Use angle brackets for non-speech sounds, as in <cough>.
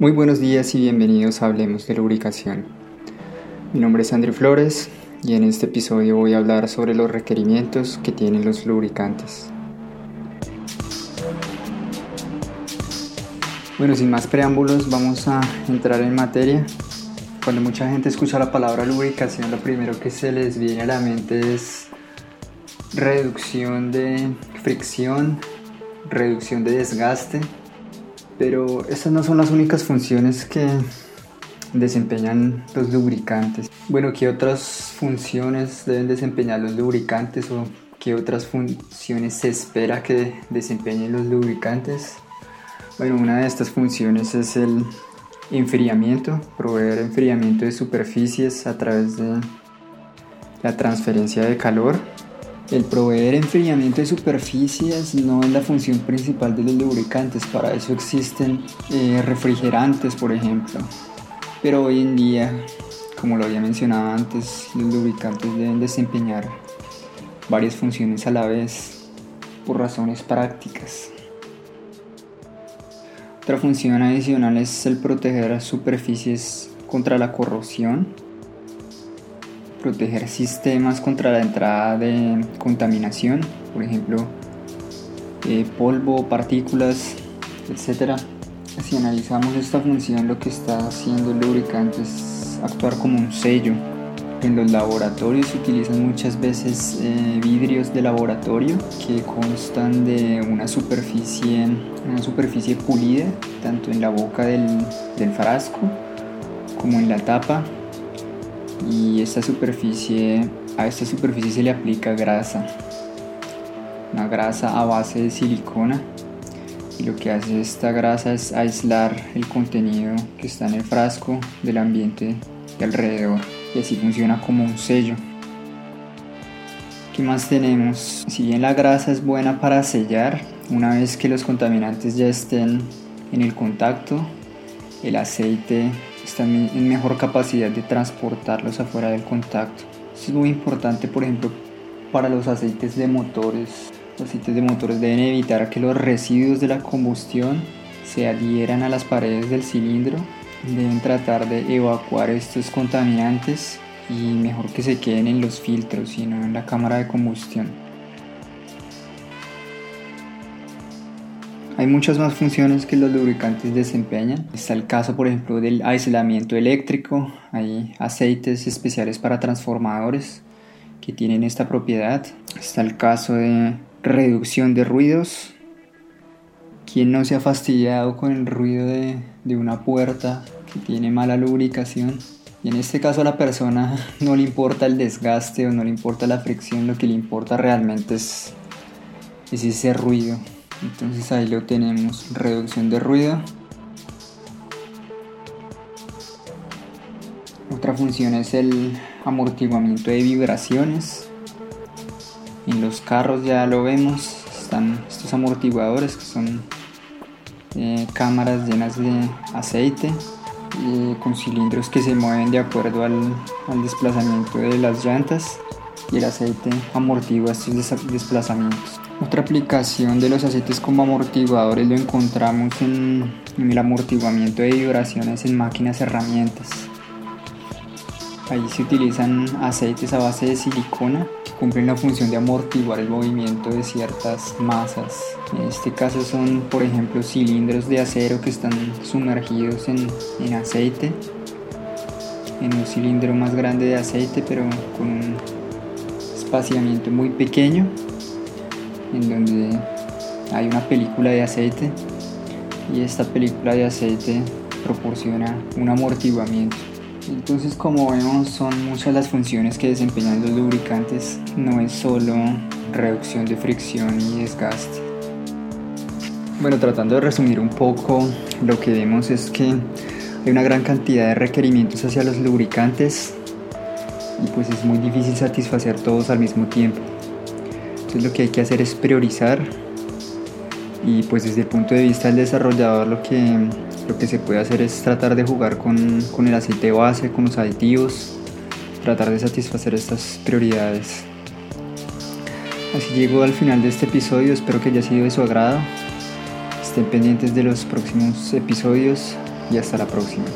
Muy buenos días y bienvenidos a Hablemos de Lubricación. Mi nombre es Andrew Flores y en este episodio voy a hablar sobre los requerimientos que tienen los lubricantes. Bueno, sin más preámbulos, vamos a entrar en materia. Cuando mucha gente escucha la palabra lubricación, lo primero que se les viene a la mente es reducción de fricción, reducción de desgaste pero estas no son las únicas funciones que desempeñan los lubricantes. Bueno, ¿qué otras funciones deben desempeñar los lubricantes o qué otras funciones se espera que desempeñen los lubricantes? Bueno, una de estas funciones es el enfriamiento, proveer enfriamiento de superficies a través de la transferencia de calor el proveer enfriamiento de superficies no es la función principal de los lubricantes, para eso existen eh, refrigerantes, por ejemplo. Pero hoy en día, como lo había mencionado antes, los lubricantes deben desempeñar varias funciones a la vez por razones prácticas. Otra función adicional es el proteger superficies contra la corrosión proteger sistemas contra la entrada de contaminación, por ejemplo, eh, polvo, partículas, etc. Si analizamos esta función, lo que está haciendo el lubricante es actuar como un sello. En los laboratorios se utilizan muchas veces eh, vidrios de laboratorio que constan de una superficie, una superficie pulida, tanto en la boca del, del frasco como en la tapa y esta superficie, a esta superficie se le aplica grasa, una grasa a base de silicona y lo que hace esta grasa es aislar el contenido que está en el frasco del ambiente de alrededor y así funciona como un sello. ¿Qué más tenemos? Si bien la grasa es buena para sellar, una vez que los contaminantes ya estén en el contacto, el aceite están en mejor capacidad de transportarlos afuera del contacto. Esto es muy importante, por ejemplo, para los aceites de motores. Los aceites de motores deben evitar que los residuos de la combustión se adhieran a las paredes del cilindro. Deben tratar de evacuar estos contaminantes y mejor que se queden en los filtros y no en la cámara de combustión. Hay muchas más funciones que los lubricantes desempeñan. Está el caso, por ejemplo, del aislamiento eléctrico. Hay aceites especiales para transformadores que tienen esta propiedad. Está el caso de reducción de ruidos. ¿Quién no se ha fastidiado con el ruido de, de una puerta que tiene mala lubricación? Y en este caso a la persona <laughs> no le importa el desgaste o no le importa la fricción, lo que le importa realmente es, es ese ruido entonces ahí lo tenemos reducción de ruido. Otra función es el amortiguamiento de vibraciones. En los carros ya lo vemos están estos amortiguadores que son eh, cámaras llenas de aceite con cilindros que se mueven de acuerdo al, al desplazamiento de las llantas y el aceite amortigua estos desplazamientos otra aplicación de los aceites como amortiguadores lo encontramos en, el amortiguamiento de vibraciones en máquinas herramientas. Ahí se utilizan aceites a base de silicona cumplen la función de amortiguar el movimiento de ciertas masas. En este caso son, por ejemplo, cilindros de acero que están sumergidos en, en aceite, en un cilindro más grande de aceite, pero con un espaciamiento muy pequeño en donde hay una película de aceite y esta película de aceite proporciona un amortiguamiento. Entonces como vemos son muchas las funciones que desempeñan los lubricantes, no es solo reducción de fricción y desgaste. Bueno, tratando de resumir un poco, lo que vemos es que hay una gran cantidad de requerimientos hacia los lubricantes y pues es muy difícil satisfacer todos al mismo tiempo. Entonces lo que hay que hacer es priorizar y pues desde el punto de vista del desarrollador lo que, lo que se puede hacer es tratar de jugar con, con el aceite base, con los aditivos, tratar de satisfacer estas prioridades. Así llego al final de este episodio, espero que haya sido de su agrado. Estén pendientes de los próximos episodios. y hasta la próxima.